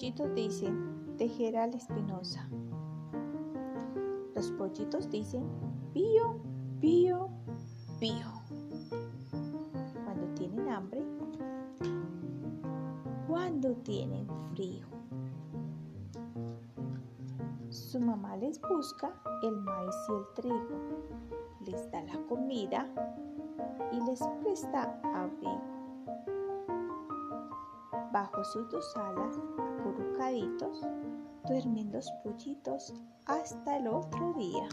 pollitos dicen de Geral Espinosa. Los pollitos dicen pío, pío, pío. Cuando tienen hambre, cuando tienen frío. Su mamá les busca el maíz y el trigo, les da la comida y les presta abrigo. Bajo sus dos alas, acurrucaditos, duermen los pollitos hasta el otro día.